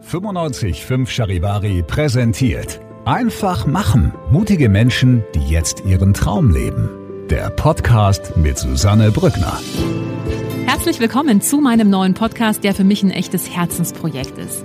955 Charivari präsentiert. Einfach machen. Mutige Menschen, die jetzt ihren Traum leben. Der Podcast mit Susanne Brückner. Herzlich willkommen zu meinem neuen Podcast, der für mich ein echtes Herzensprojekt ist.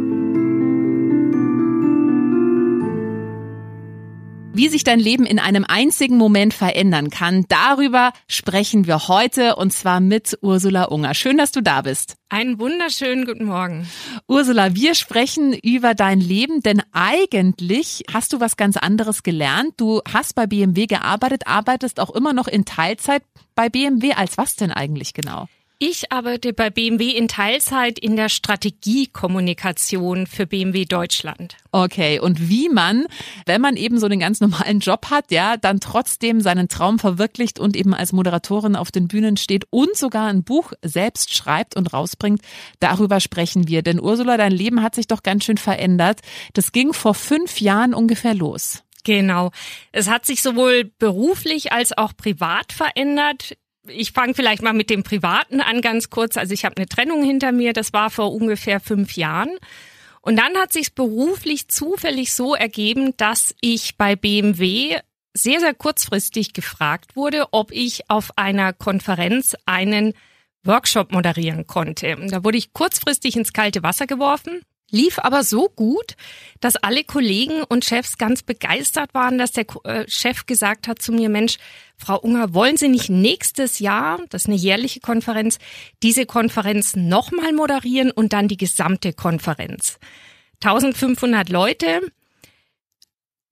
Wie sich dein Leben in einem einzigen Moment verändern kann, darüber sprechen wir heute und zwar mit Ursula Unger. Schön, dass du da bist. Einen wunderschönen guten Morgen. Ursula, wir sprechen über dein Leben, denn eigentlich hast du was ganz anderes gelernt. Du hast bei BMW gearbeitet, arbeitest auch immer noch in Teilzeit bei BMW. Als was denn eigentlich genau? Ich arbeite bei BMW in Teilzeit in der Strategiekommunikation für BMW Deutschland. Okay, und wie man, wenn man eben so einen ganz normalen Job hat, ja, dann trotzdem seinen Traum verwirklicht und eben als Moderatorin auf den Bühnen steht und sogar ein Buch selbst schreibt und rausbringt, darüber sprechen wir. Denn Ursula, dein Leben hat sich doch ganz schön verändert. Das ging vor fünf Jahren ungefähr los. Genau. Es hat sich sowohl beruflich als auch privat verändert ich fange vielleicht mal mit dem Privaten an, ganz kurz. Also ich habe eine Trennung hinter mir, das war vor ungefähr fünf Jahren. Und dann hat sich beruflich zufällig so ergeben, dass ich bei BMW sehr, sehr kurzfristig gefragt wurde, ob ich auf einer Konferenz einen Workshop moderieren konnte. Da wurde ich kurzfristig ins kalte Wasser geworfen lief aber so gut, dass alle Kollegen und Chefs ganz begeistert waren, dass der äh, Chef gesagt hat zu mir, Mensch, Frau Unger, wollen Sie nicht nächstes Jahr, das ist eine jährliche Konferenz, diese Konferenz nochmal moderieren und dann die gesamte Konferenz? 1500 Leute,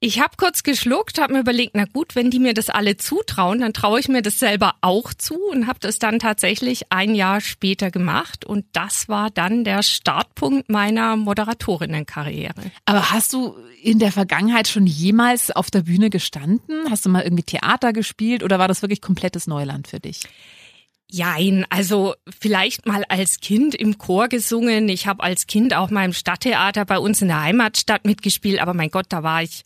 ich habe kurz geschluckt, habe mir überlegt, na gut, wenn die mir das alle zutrauen, dann traue ich mir das selber auch zu und habe das dann tatsächlich ein Jahr später gemacht und das war dann der Startpunkt meiner Moderatorinnenkarriere. Aber hast du in der Vergangenheit schon jemals auf der Bühne gestanden? Hast du mal irgendwie Theater gespielt oder war das wirklich komplettes Neuland für dich? Jein, also vielleicht mal als Kind im Chor gesungen. Ich habe als Kind auch mal im Stadttheater bei uns in der Heimatstadt mitgespielt, aber mein Gott, da war ich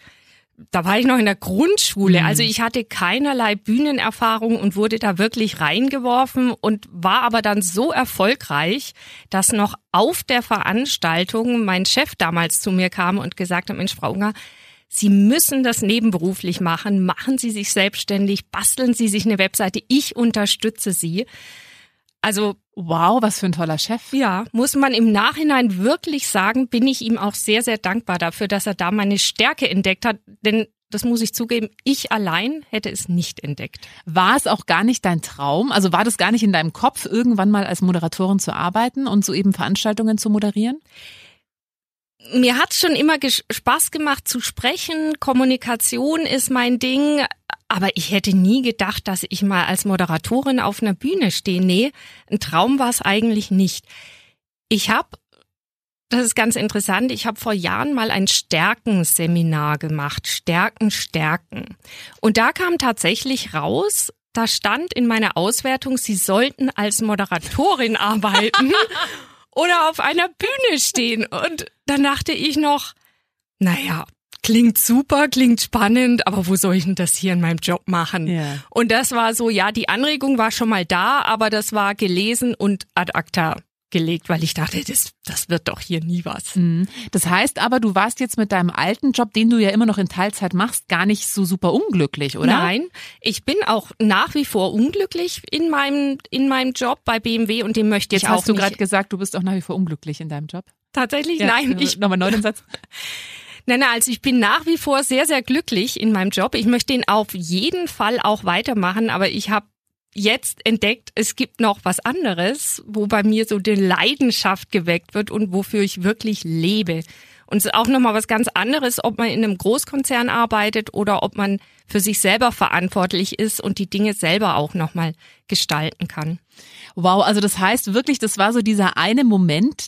da war ich noch in der Grundschule. Mhm. Also ich hatte keinerlei Bühnenerfahrung und wurde da wirklich reingeworfen und war aber dann so erfolgreich, dass noch auf der Veranstaltung mein Chef damals zu mir kam und gesagt hat, Mensch, Frau Unger, Sie müssen das nebenberuflich machen. Machen Sie sich selbstständig, basteln Sie sich eine Webseite. Ich unterstütze Sie. Also wow, was für ein toller Chef. Ja, muss man im Nachhinein wirklich sagen, bin ich ihm auch sehr, sehr dankbar dafür, dass er da meine Stärke entdeckt hat. Denn das muss ich zugeben, ich allein hätte es nicht entdeckt. War es auch gar nicht dein Traum? Also war das gar nicht in deinem Kopf, irgendwann mal als Moderatorin zu arbeiten und so eben Veranstaltungen zu moderieren? Mir hat schon immer Spaß gemacht zu sprechen. Kommunikation ist mein Ding. Aber ich hätte nie gedacht, dass ich mal als Moderatorin auf einer Bühne stehe. Nee, ein Traum war es eigentlich nicht. Ich habe, das ist ganz interessant, ich habe vor Jahren mal ein Stärkenseminar gemacht. Stärken, Stärken. Und da kam tatsächlich raus, da stand in meiner Auswertung, Sie sollten als Moderatorin arbeiten oder auf einer Bühne stehen. Und dann dachte ich noch, naja, klingt super, klingt spannend, aber wo soll ich denn das hier in meinem Job machen? Ja. Und das war so, ja, die Anregung war schon mal da, aber das war gelesen und ad acta gelegt, weil ich dachte, das, das wird doch hier nie was. Mhm. Das heißt aber, du warst jetzt mit deinem alten Job, den du ja immer noch in Teilzeit machst, gar nicht so super unglücklich, oder? Nein, ich bin auch nach wie vor unglücklich in meinem, in meinem Job bei BMW und dem möchte ich jetzt auch hast du gerade gesagt, du bist auch nach wie vor unglücklich in deinem Job. Tatsächlich? Ja, Nein, ich. Nochmal neu den Satz. Nein, nein, also ich bin nach wie vor sehr, sehr glücklich in meinem Job. Ich möchte ihn auf jeden Fall auch weitermachen, aber ich habe jetzt entdeckt, es gibt noch was anderes, wo bei mir so die Leidenschaft geweckt wird und wofür ich wirklich lebe. Und es ist auch nochmal was ganz anderes, ob man in einem Großkonzern arbeitet oder ob man für sich selber verantwortlich ist und die Dinge selber auch nochmal gestalten kann. Wow, also das heißt wirklich, das war so dieser eine Moment,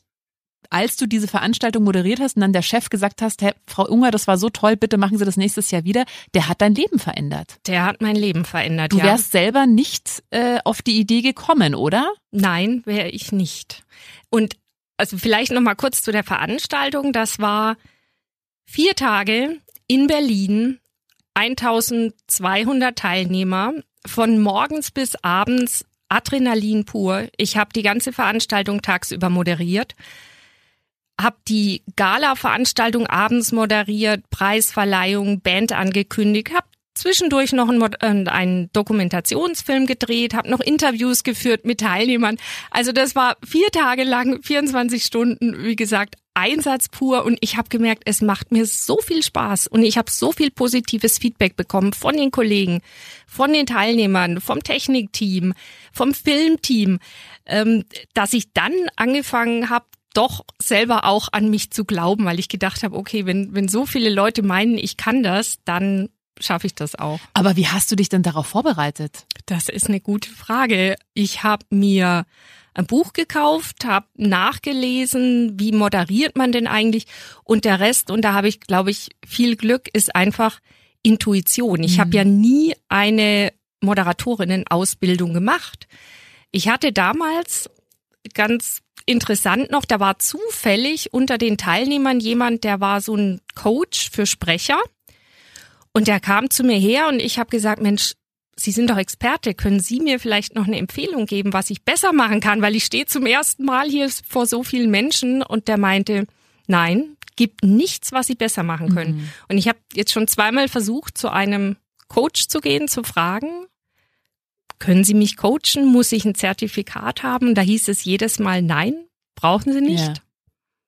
als du diese Veranstaltung moderiert hast und dann der Chef gesagt hast, hey, Frau Unger, das war so toll, bitte machen Sie das nächstes Jahr wieder, der hat dein Leben verändert. Der hat mein Leben verändert, Du ja. wärst selber nicht äh, auf die Idee gekommen, oder? Nein, wäre ich nicht. Und also vielleicht noch mal kurz zu der Veranstaltung. Das war vier Tage in Berlin, 1200 Teilnehmer, von morgens bis abends Adrenalin pur. Ich habe die ganze Veranstaltung tagsüber moderiert, habe die Gala-Veranstaltung abends moderiert, Preisverleihung, Band angekündigt, habe zwischendurch noch einen, äh, einen Dokumentationsfilm gedreht, habe noch Interviews geführt mit Teilnehmern. Also das war vier Tage lang, 24 Stunden, wie gesagt, Einsatz pur und ich habe gemerkt, es macht mir so viel Spaß und ich habe so viel positives Feedback bekommen von den Kollegen, von den Teilnehmern, vom Technikteam, vom Filmteam, ähm, dass ich dann angefangen habe, doch selber auch an mich zu glauben, weil ich gedacht habe, okay, wenn, wenn so viele Leute meinen, ich kann das, dann schaffe ich das auch. Aber wie hast du dich denn darauf vorbereitet? Das ist eine gute Frage. Ich habe mir ein Buch gekauft, habe nachgelesen, wie moderiert man denn eigentlich und der Rest, und da habe ich, glaube ich, viel Glück, ist einfach Intuition. Ich habe ja nie eine Moderatorinnen-Ausbildung gemacht. Ich hatte damals ganz interessant noch, da war zufällig unter den Teilnehmern jemand, der war so ein Coach für Sprecher. Und der kam zu mir her und ich habe gesagt, Mensch, Sie sind doch Experte, können Sie mir vielleicht noch eine Empfehlung geben, was ich besser machen kann, weil ich stehe zum ersten Mal hier vor so vielen Menschen und der meinte, nein, gibt nichts, was Sie besser machen können. Und ich habe jetzt schon zweimal versucht, zu einem Coach zu gehen, zu fragen, können Sie mich coachen? Muss ich ein Zertifikat haben? Da hieß es jedes Mal nein, brauchen Sie nicht.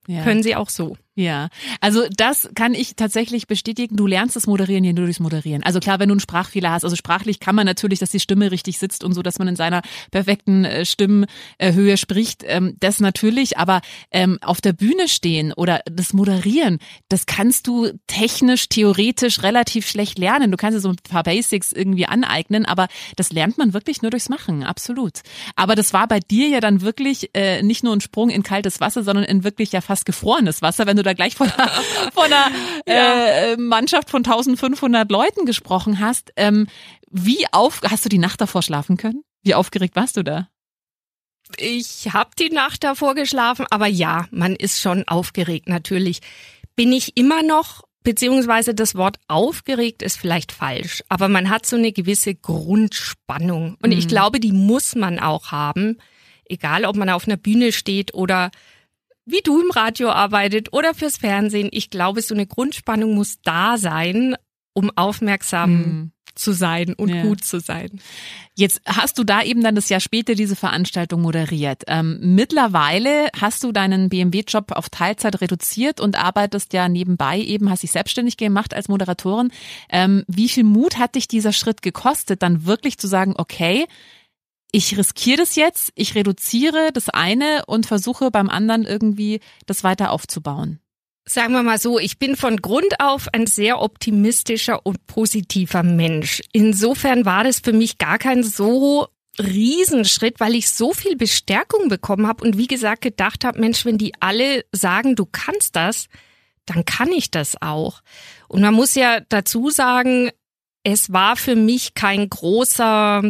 Ja. Können Sie auch so. Ja, also das kann ich tatsächlich bestätigen. Du lernst das Moderieren hier nur durchs Moderieren. Also klar, wenn du einen Sprachfehler hast, also sprachlich kann man natürlich, dass die Stimme richtig sitzt und so, dass man in seiner perfekten äh, Stimmhöhe spricht, ähm, das natürlich. Aber ähm, auf der Bühne stehen oder das Moderieren, das kannst du technisch, theoretisch relativ schlecht lernen. Du kannst dir so ein paar Basics irgendwie aneignen, aber das lernt man wirklich nur durchs Machen, absolut. Aber das war bei dir ja dann wirklich äh, nicht nur ein Sprung in kaltes Wasser, sondern in wirklich ja fast gefrorenes Wasser, wenn du da gleich von einer, von einer äh, Mannschaft von 1500 Leuten gesprochen hast. Ähm, wie auf, hast du die Nacht davor schlafen können? Wie aufgeregt warst du da? Ich habe die Nacht davor geschlafen, aber ja, man ist schon aufgeregt natürlich. Bin ich immer noch, beziehungsweise das Wort aufgeregt ist vielleicht falsch, aber man hat so eine gewisse Grundspannung. Und ich glaube, die muss man auch haben, egal ob man auf einer Bühne steht oder wie du im Radio arbeitet oder fürs Fernsehen. Ich glaube, so eine Grundspannung muss da sein, um aufmerksam zu sein und Ja. gut zu sein. Jetzt hast du da eben dann das Jahr später diese Veranstaltung moderiert. Ähm, mittlerweile hast du deinen BMW-Job auf Teilzeit reduziert und arbeitest ja nebenbei eben, hast dich selbstständig gemacht als Moderatorin. Ähm, wie viel Mut hat dich dieser Schritt gekostet, dann wirklich zu sagen, okay, ich riskiere das jetzt, ich reduziere das eine und versuche beim anderen irgendwie das weiter aufzubauen? Sagen wir mal so, ich bin von Grund auf ein sehr optimistischer und positiver Mensch. Insofern war das für mich gar kein so Riesenschritt, weil ich so viel Bestärkung bekommen habe und wie gesagt gedacht habe, Mensch, wenn die alle sagen, du kannst das, dann kann ich das auch. Und man muss ja dazu sagen, es war für mich kein großer,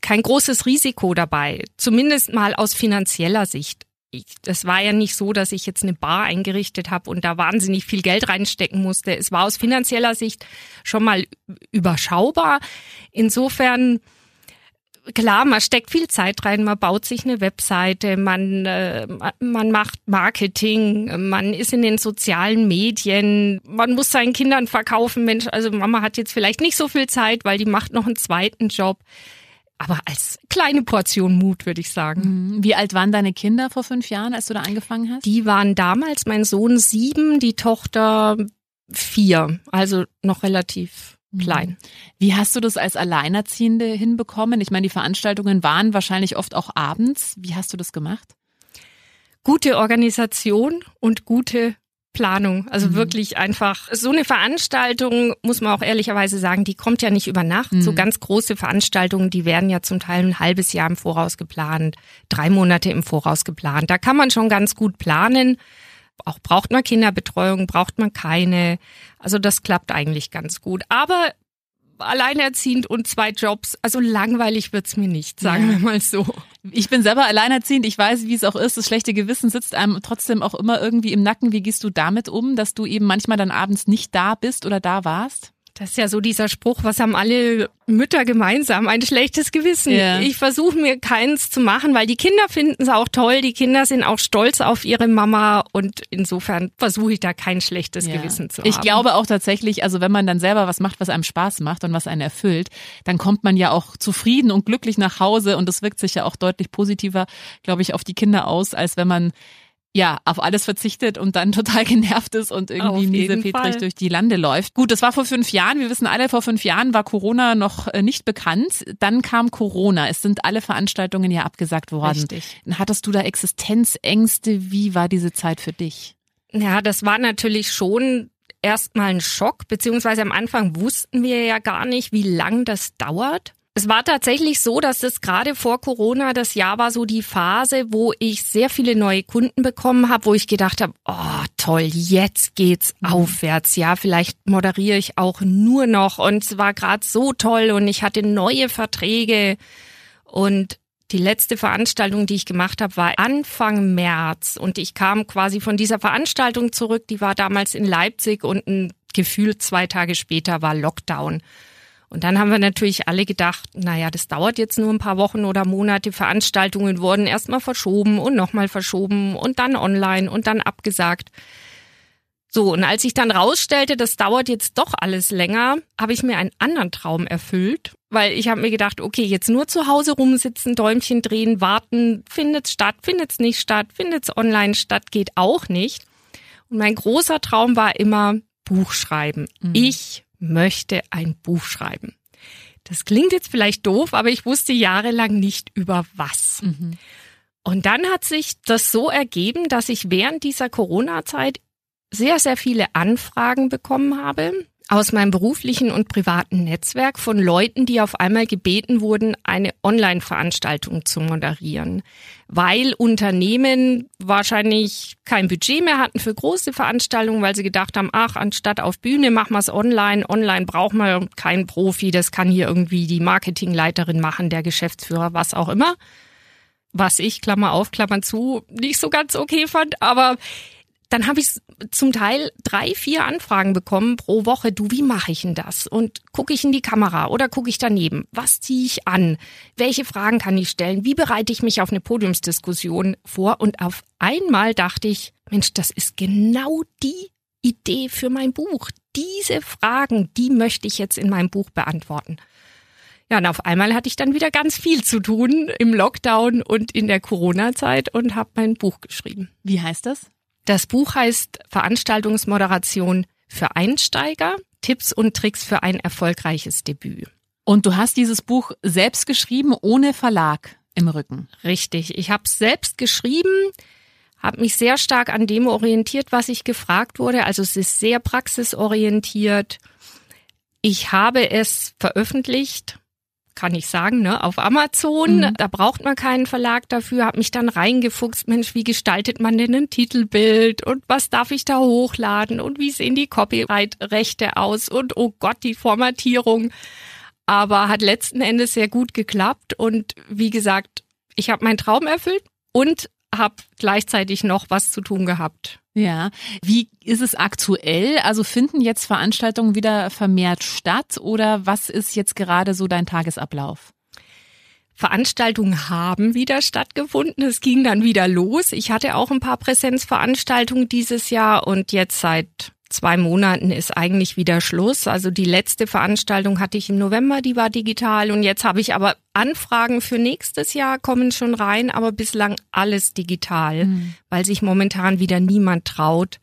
kein großes Risiko dabei, zumindest mal aus finanzieller Sicht ich, das war ja nicht so, dass ich jetzt eine Bar eingerichtet habe und da wahnsinnig viel Geld reinstecken musste. Es war aus finanzieller Sicht schon mal überschaubar. Insofern klar, man steckt viel Zeit rein, man baut sich eine Webseite, man äh, man macht Marketing, man ist in den sozialen Medien, man muss seinen Kindern verkaufen. Mensch, also Mama hat jetzt vielleicht nicht so viel Zeit, weil die macht noch einen zweiten Job. Aber als kleine Portion Mut, würde ich sagen. Wie alt waren deine Kinder vor fünf Jahren, als du da angefangen hast? Die waren damals mein Sohn sieben, die Tochter vier, also noch relativ klein. Wie hast du das als Alleinerziehende hinbekommen? Ich meine, die Veranstaltungen waren wahrscheinlich oft auch abends. Wie hast du das gemacht? Gute Organisation und gute Planung. Also mhm. wirklich einfach so eine Veranstaltung, muss man auch ehrlicherweise sagen, die kommt ja nicht über Nacht. Mhm. So ganz große Veranstaltungen, die werden ja zum Teil ein halbes Jahr im Voraus geplant, drei Monate im Voraus geplant. Da kann man schon ganz gut planen. auch braucht man Kinderbetreuung, braucht man keine. Also das klappt eigentlich ganz gut. Aber alleinerziehend und zwei Jobs. Also langweilig wird's mir nicht, sagen ja. wir mal so. Ich bin selber alleinerziehend. Ich weiß, wie es auch ist. Das schlechte Gewissen sitzt einem trotzdem auch immer irgendwie im Nacken. Wie gehst du damit um, dass du eben manchmal dann abends nicht da bist oder da warst? Das ist ja so dieser Spruch, was haben alle Mütter gemeinsam? Ein schlechtes Gewissen. Ja. Ich versuche mir keins zu machen, weil die Kinder finden es auch toll. Die Kinder sind auch stolz auf ihre Mama und insofern versuche ich da kein schlechtes ja. Gewissen zu haben. Ich glaube auch tatsächlich, also wenn man dann selber was macht, was einem Spaß macht und was einen erfüllt, dann kommt man ja auch zufrieden und glücklich nach Hause und das wirkt sich ja auch deutlich positiver, glaube ich, auf die Kinder aus, als wenn man ja, auf alles verzichtet und dann total genervt ist und irgendwie miesepetrig durch die Lande läuft. Gut, das war vor fünf Jahren. Wir wissen alle, vor fünf Jahren war Corona noch äh, nicht bekannt. Dann kam Corona. Es sind alle Veranstaltungen ja abgesagt worden. Richtig. Hattest du da Existenzängste? Wie war diese Zeit für dich? Ja, das war natürlich schon erstmal ein Schock, beziehungsweise am Anfang wussten wir ja gar nicht, wie lang das dauert. Es war tatsächlich so, dass es gerade vor Corona das Jahr war so die Phase, wo ich sehr viele neue Kunden bekommen habe, wo ich gedacht habe, oh toll, jetzt geht's mhm. aufwärts. Ja, vielleicht moderiere ich auch nur noch und es war gerade so toll und ich hatte neue Verträge und die letzte Veranstaltung, die ich gemacht habe, war Anfang März und ich kam quasi von dieser Veranstaltung zurück. Die war damals in Leipzig und ein Gefühl zwei Tage später war Lockdown. Und dann haben wir natürlich alle gedacht, naja, das dauert jetzt nur ein paar Wochen oder Monate. Veranstaltungen wurden erstmal verschoben und nochmal verschoben und dann online und dann abgesagt. So, und als ich dann rausstellte, das dauert jetzt doch alles länger, habe ich mir einen anderen Traum erfüllt, weil ich habe mir gedacht, okay, jetzt nur zu Hause rumsitzen, Däumchen drehen, warten, findet's statt, findet's nicht statt, findet's online statt, geht auch nicht. Und mein großer Traum war immer Buch schreiben. Mhm. Ich möchte ein Buch schreiben. Das klingt jetzt vielleicht doof, aber ich wusste jahrelang nicht über was. Mhm. Und dann hat sich das so ergeben, dass ich während dieser Corona-Zeit sehr, sehr viele Anfragen bekommen habe aus meinem beruflichen und privaten Netzwerk von Leuten, die auf einmal gebeten wurden, eine Online-Veranstaltung zu moderieren, weil Unternehmen wahrscheinlich kein Budget mehr hatten für große Veranstaltungen, weil sie gedacht haben, ach, anstatt auf Bühne machen wir es online. Online braucht man keinen Profi, das kann hier irgendwie die Marketingleiterin machen, der Geschäftsführer, was auch immer. Was ich, Klammer auf, Klammer zu, nicht so ganz okay fand, aber dann habe ich zum Teil drei, vier Anfragen bekommen pro Woche. Du, wie mache ich denn das? Und gucke ich in die Kamera oder gucke ich daneben? Was ziehe ich an? Welche Fragen kann ich stellen? Wie bereite ich mich auf eine Podiumsdiskussion vor? Und auf einmal dachte ich, Mensch, das ist genau die Idee für mein Buch. Diese Fragen, die möchte ich jetzt in meinem Buch beantworten. Ja, und auf einmal hatte ich dann wieder ganz viel zu tun im Lockdown und in der Corona-Zeit und habe mein Buch geschrieben. Wie heißt das? Das Buch heißt Veranstaltungsmoderation für Einsteiger, Tipps und Tricks für ein erfolgreiches Debüt. Und du hast dieses Buch selbst geschrieben, ohne Verlag im Rücken. Richtig, ich habe es selbst geschrieben, habe mich sehr stark an dem orientiert, was ich gefragt wurde. Also es ist sehr praxisorientiert. Ich habe es veröffentlicht kann ich sagen, ne, auf Amazon. Mhm. Da braucht man keinen Verlag dafür. Hab mich dann reingefuchst, Mensch, wie gestaltet man denn ein Titelbild und was darf ich da hochladen und wie sehen die Copyright-Rechte aus und oh Gott, die Formatierung. Aber hat letzten Endes sehr gut geklappt und wie gesagt, ich habe meinen Traum erfüllt und habe gleichzeitig noch was zu tun gehabt. Ja, wie ist es aktuell? Also finden jetzt Veranstaltungen wieder vermehrt statt oder was ist jetzt gerade so dein Tagesablauf? Veranstaltungen haben wieder stattgefunden. Es ging dann wieder los. Ich hatte auch ein paar Präsenzveranstaltungen dieses Jahr und jetzt seit zwei Monaten ist eigentlich wieder Schluss. Also die letzte Veranstaltung hatte ich im November, die war digital und jetzt habe ich aber Anfragen für nächstes Jahr kommen schon rein, aber bislang alles digital, mhm. weil sich momentan wieder niemand traut,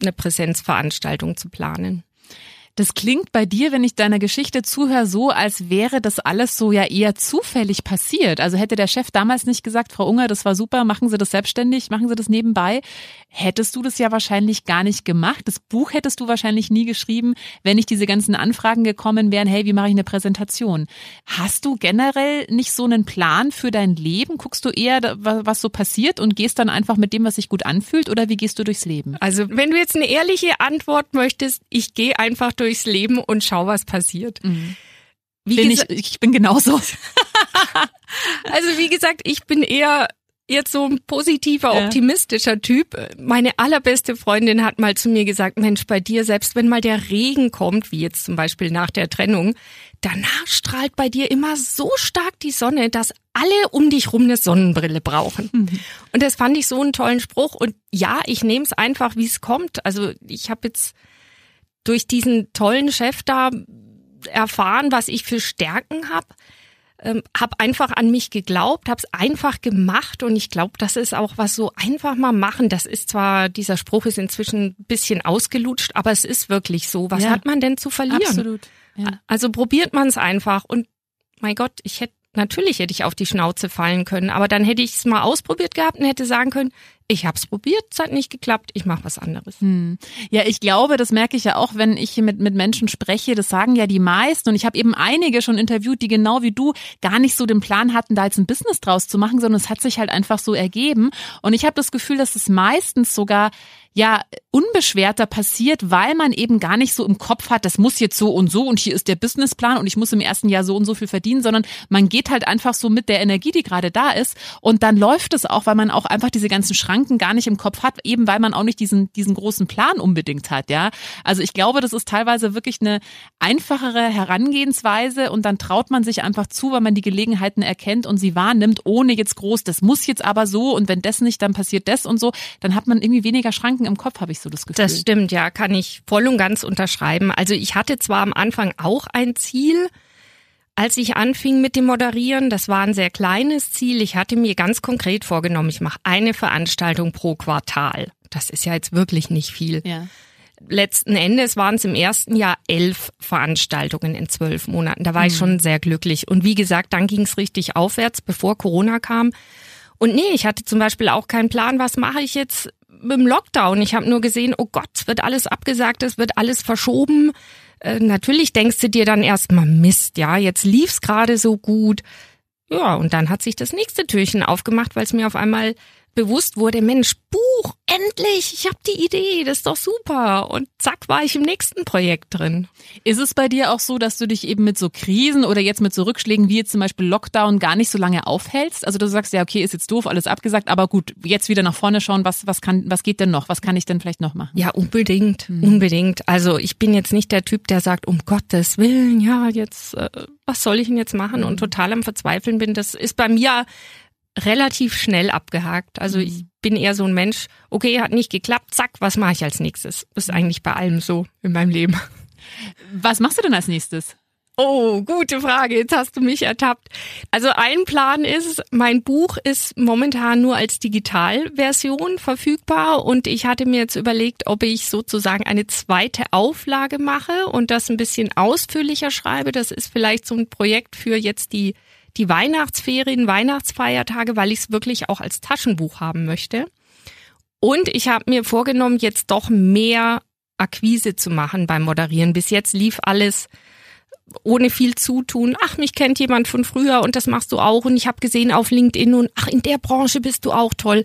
eine Präsenzveranstaltung zu planen. Das klingt bei dir, wenn ich deiner Geschichte zuhöre, so, als wäre das alles so ja eher zufällig passiert. Also hätte der Chef damals nicht gesagt, Frau Unger, das war super, machen Sie das selbstständig, machen Sie das nebenbei, hättest du das ja wahrscheinlich gar nicht gemacht. Das Buch hättest du wahrscheinlich nie geschrieben, wenn nicht diese ganzen Anfragen gekommen wären, hey, wie mache ich eine Präsentation? Hast du generell nicht so einen Plan für dein Leben? Guckst du eher, was so passiert und gehst dann einfach mit dem, was sich gut anfühlt oder wie gehst du durchs Leben? Also wenn du jetzt eine ehrliche Antwort möchtest, ich gehe einfach durch durchs Leben und schau, was passiert. Mhm. Bin ich, ich bin genauso. also wie gesagt, ich bin eher jetzt so ein positiver, optimistischer ja. Typ. Meine allerbeste Freundin hat mal zu mir gesagt, Mensch, bei dir, selbst wenn mal der Regen kommt, wie jetzt zum Beispiel nach der Trennung, danach strahlt bei dir immer so stark die Sonne, dass alle um dich rum eine Sonnenbrille brauchen. Mhm. Und das fand ich so einen tollen Spruch. Und ja, ich nehme es einfach, wie es kommt. Also ich habe jetzt durch diesen tollen Chef da erfahren, was ich für Stärken habe. Ähm, habe einfach an mich geglaubt, habe es einfach gemacht und ich glaube, das ist auch was so einfach mal machen. Das ist zwar, dieser Spruch ist inzwischen ein bisschen ausgelutscht, aber es ist wirklich so. Was ja, hat man denn zu verlieren? Absolut. Ja. Also probiert man es einfach und mein Gott, ich hätte natürlich hätte ich auf die Schnauze fallen können, aber dann hätte ich es mal ausprobiert gehabt und hätte sagen können, ich habe es probiert, es hat nicht geklappt, ich mache was anderes. Hm. Ja, ich glaube, das merke ich ja auch, wenn ich mit, mit Menschen spreche, das sagen ja die meisten und ich habe eben einige schon interviewt, die genau wie du gar nicht so den Plan hatten, da jetzt ein Business draus zu machen, sondern es hat sich halt einfach so ergeben und ich habe das Gefühl, dass es meistens sogar ja unbeschwerter passiert, weil man eben gar nicht so im Kopf hat, das muss jetzt so und so und hier ist der Businessplan und ich muss im ersten Jahr so und so viel verdienen, sondern man geht halt einfach so mit der Energie, die gerade da ist und dann läuft es auch, weil man auch einfach diese ganzen Schranken gar nicht im Kopf hat, eben weil man auch nicht diesen diesen großen Plan unbedingt hat, ja. Also ich glaube, das ist teilweise wirklich eine einfachere Herangehensweise und dann traut man sich einfach zu, weil man die Gelegenheiten erkennt und sie wahrnimmt, ohne jetzt groß, das muss jetzt aber so und wenn das nicht, dann passiert das und so, dann hat man irgendwie weniger Schranken Gedanken im Kopf, habe ich so das Gefühl. Das stimmt, ja, kann ich voll und ganz unterschreiben. Also ich hatte zwar am Anfang auch ein Ziel, als ich anfing mit dem Moderieren, das war ein sehr kleines Ziel. Ich hatte mir ganz konkret vorgenommen, ich mache eine Veranstaltung pro Quartal. Das ist ja jetzt wirklich nicht viel. Ja. Letzten Endes waren es im ersten Jahr elf Veranstaltungen in zwölf Monaten. Da war mhm. ich schon sehr glücklich. Und wie gesagt, dann ging es richtig aufwärts, bevor Corona kam. Und nee, ich hatte zum Beispiel auch keinen Plan, was mache ich jetzt mit dem Lockdown. Ich habe nur gesehen, oh Gott, es wird alles abgesagt, es wird alles verschoben. Äh, natürlich denkst du dir dann erstmal Mist, ja, jetzt lief's gerade so gut. Ja, und dann hat sich das nächste Türchen aufgemacht, weil es mir auf einmal bewusst wurde, Mensch, Buch, endlich, ich habe die Idee, das ist doch super. Und zack, war ich im nächsten Projekt drin. Ist es bei dir auch so, dass du dich eben mit so Krisen oder jetzt mit so Rückschlägen wie jetzt zum Beispiel Lockdown gar nicht so lange aufhältst? Also du sagst ja, okay, ist jetzt doof, alles abgesagt, aber gut, jetzt wieder nach vorne schauen, was, was kann, was geht denn noch? Was kann ich denn vielleicht noch machen? Ja, unbedingt, hm. unbedingt. Also ich bin jetzt nicht der Typ, der sagt, um Gottes Willen, ja, jetzt, äh, was soll ich denn jetzt machen? Und hm. total am Verzweifeln bin. Das ist bei mir relativ schnell abgehakt. Also ich mhm. bin eher so ein Mensch, okay, hat nicht geklappt, zack, was mache ich als nächstes? Das ist eigentlich bei allem so in meinem Leben. Was machst du denn als nächstes? Oh, gute Frage. Jetzt hast du mich ertappt. Also ein Plan ist, mein Buch ist momentan nur als Digitalversion verfügbar und ich hatte mir jetzt überlegt, ob ich sozusagen eine zweite Auflage mache und das ein bisschen ausführlicher schreibe. Das ist vielleicht so ein Projekt für jetzt die die Weihnachtsferien, Weihnachtsfeiertage, weil ich es wirklich auch als Taschenbuch haben möchte. Und ich habe mir vorgenommen, jetzt doch mehr Akquise zu machen beim Moderieren. Bis jetzt lief alles ohne viel Zutun. Ach, mich kennt jemand von früher und das machst du auch. Und ich habe gesehen auf LinkedIn und ach, in der Branche bist du auch toll.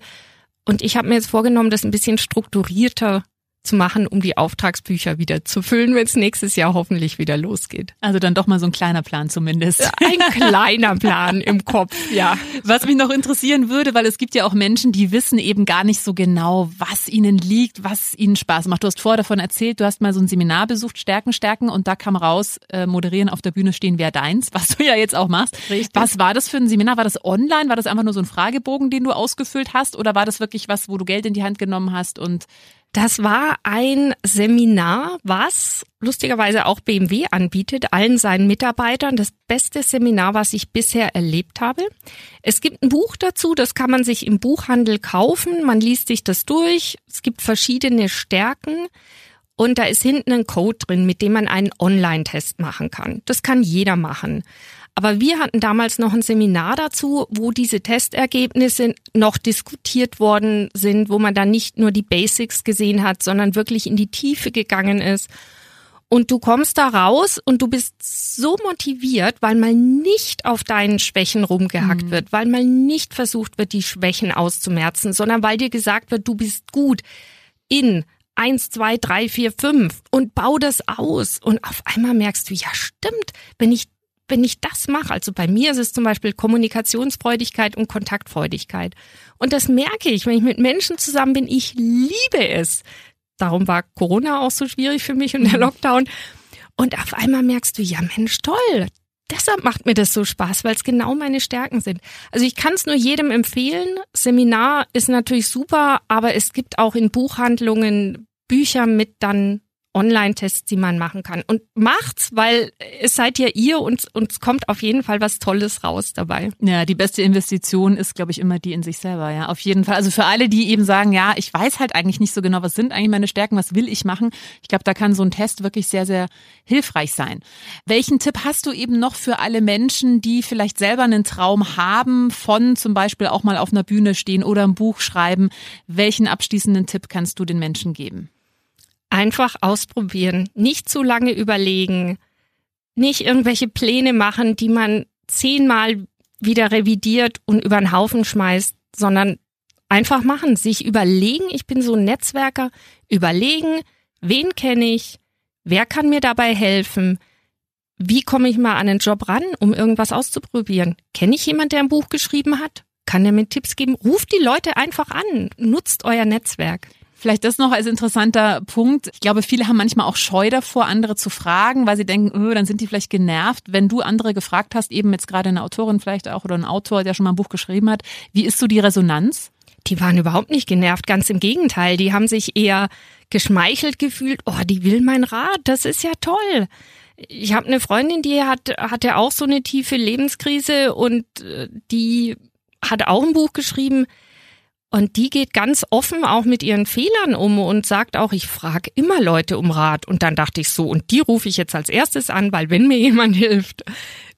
Und ich habe mir jetzt vorgenommen, das ein bisschen strukturierter zu machen, um die Auftragsbücher wieder zu füllen, wenn es nächstes Jahr hoffentlich wieder losgeht. Also dann doch mal so ein kleiner Plan zumindest. Ein kleiner Plan im Kopf, ja. Was mich noch interessieren würde, weil es gibt ja auch Menschen, die wissen eben gar nicht so genau, was ihnen liegt, was ihnen Spaß macht. Du hast vorher davon erzählt, du hast mal so ein Seminar besucht, Stärken, Stärken, und da kam raus, äh, moderieren auf der Bühne stehen, wer deins, was du ja jetzt auch machst. Richtig. Was war das für ein Seminar? War das online? War das einfach nur so ein Fragebogen, den du ausgefüllt hast? Oder war das wirklich was, wo du Geld in die Hand genommen hast und das war ein Seminar, was lustigerweise auch BMW anbietet, allen seinen Mitarbeitern. Das beste Seminar, was ich bisher erlebt habe. Es gibt ein Buch dazu, das kann man sich im Buchhandel kaufen. Man liest sich das durch. Es gibt verschiedene Stärken. Und da ist hinten ein Code drin, mit dem man einen Online-Test machen kann. Das kann jeder machen. Aber wir hatten damals noch ein Seminar dazu, wo diese Testergebnisse noch diskutiert worden sind, wo man dann nicht nur die Basics gesehen hat, sondern wirklich in die Tiefe gegangen ist. Und du kommst da raus und du bist so motiviert, weil mal nicht auf deinen Schwächen rumgehackt mhm. wird, weil mal nicht versucht wird, die Schwächen auszumerzen, sondern weil dir gesagt wird, du bist gut in eins, zwei, drei, vier, fünf und bau das aus. Und auf einmal merkst du, ja stimmt, wenn ich wenn ich das mache, also bei mir ist es zum Beispiel Kommunikationsfreudigkeit und Kontaktfreudigkeit. Und das merke ich, wenn ich mit Menschen zusammen bin, ich liebe es. Darum war Corona auch so schwierig für mich und der mhm. Lockdown. Und auf einmal merkst du, ja Mensch, toll. Deshalb macht mir das so Spaß, weil es genau meine Stärken sind. Also ich kann es nur jedem empfehlen. Seminar ist natürlich super, aber es gibt auch in Buchhandlungen Bücher mit dann Online-Tests, die man machen kann. Und macht's, weil es seid ja ihr und, und kommt auf jeden Fall was Tolles raus dabei. Ja, die beste Investition ist, glaube ich, immer die in sich selber, ja. Auf jeden Fall. Also für alle, die eben sagen, ja, ich weiß halt eigentlich nicht so genau, was sind eigentlich meine Stärken, was will ich machen. Ich glaube, da kann so ein Test wirklich sehr, sehr hilfreich sein. Welchen Tipp hast du eben noch für alle Menschen, die vielleicht selber einen Traum haben, von zum Beispiel auch mal auf einer Bühne stehen oder ein Buch schreiben? Welchen abschließenden Tipp kannst du den Menschen geben? Einfach ausprobieren, nicht zu lange überlegen, nicht irgendwelche Pläne machen, die man zehnmal wieder revidiert und über den Haufen schmeißt, sondern einfach machen, sich überlegen, ich bin so ein Netzwerker, überlegen, wen kenne ich, wer kann mir dabei helfen, wie komme ich mal an einen Job ran, um irgendwas auszuprobieren. Kenne ich jemand, der ein Buch geschrieben hat? Kann der mir Tipps geben? Ruft die Leute einfach an, nutzt euer Netzwerk. Vielleicht das noch als interessanter Punkt. Ich glaube, viele haben manchmal auch Scheu davor, andere zu fragen, weil sie denken, oh, dann sind die vielleicht genervt. Wenn du andere gefragt hast, eben jetzt gerade eine Autorin vielleicht auch oder ein Autor, der schon mal ein Buch geschrieben hat, wie ist so die Resonanz? Die waren überhaupt nicht genervt, ganz im Gegenteil. Die haben sich eher geschmeichelt gefühlt. Oh, die will mein Rat, das ist ja toll. Ich habe eine Freundin, die hat hatte auch so eine tiefe Lebenskrise und äh, die hat auch ein Buch geschrieben. Und die geht ganz offen auch mit ihren Fehlern um und sagt auch, ich frage immer Leute um Rat. Und dann dachte ich so, und die rufe ich jetzt als erstes an, weil wenn mir jemand hilft,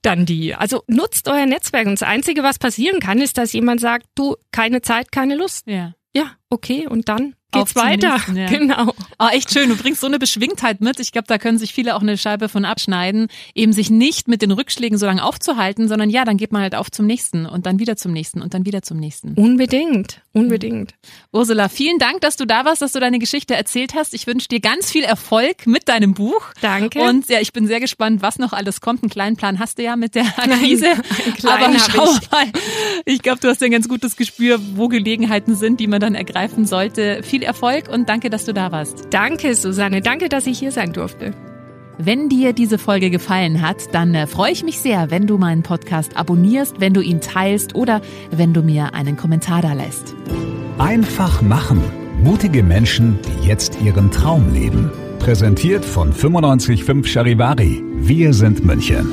dann die. Also nutzt euer Netzwerk. Und das Einzige, was passieren kann, ist, dass jemand sagt, du, keine Zeit, keine Lust. Ja. Ja, okay, und dann? Geht's weiter. Nächsten, ja. Genau. Oh, echt schön. Du bringst so eine Beschwingtheit mit. Ich glaube, da können sich viele auch eine Scheibe von abschneiden, eben sich nicht mit den Rückschlägen so lange aufzuhalten, sondern ja, dann geht man halt auf zum nächsten und dann wieder zum nächsten und dann wieder zum nächsten. Unbedingt, unbedingt. Ursula, vielen Dank, dass du da warst, dass du deine Geschichte erzählt hast. Ich wünsche dir ganz viel Erfolg mit deinem Buch. Danke. Und ja, ich bin sehr gespannt, was noch alles kommt. Einen kleinen Plan hast du ja mit der Akquise. Aber schau ich. mal. Ich glaube, du hast ja ein ganz gutes Gespür, wo Gelegenheiten sind, die man dann ergreifen sollte. Viel Erfolg und danke, dass du da warst. Danke, Susanne. Danke, dass ich hier sein durfte. Wenn dir diese Folge gefallen hat, dann äh, freue ich mich sehr, wenn du meinen Podcast abonnierst, wenn du ihn teilst oder wenn du mir einen Kommentar da lässt. Einfach machen. Mutige Menschen, die jetzt ihren Traum leben. Präsentiert von 955 Charivari. Wir sind München.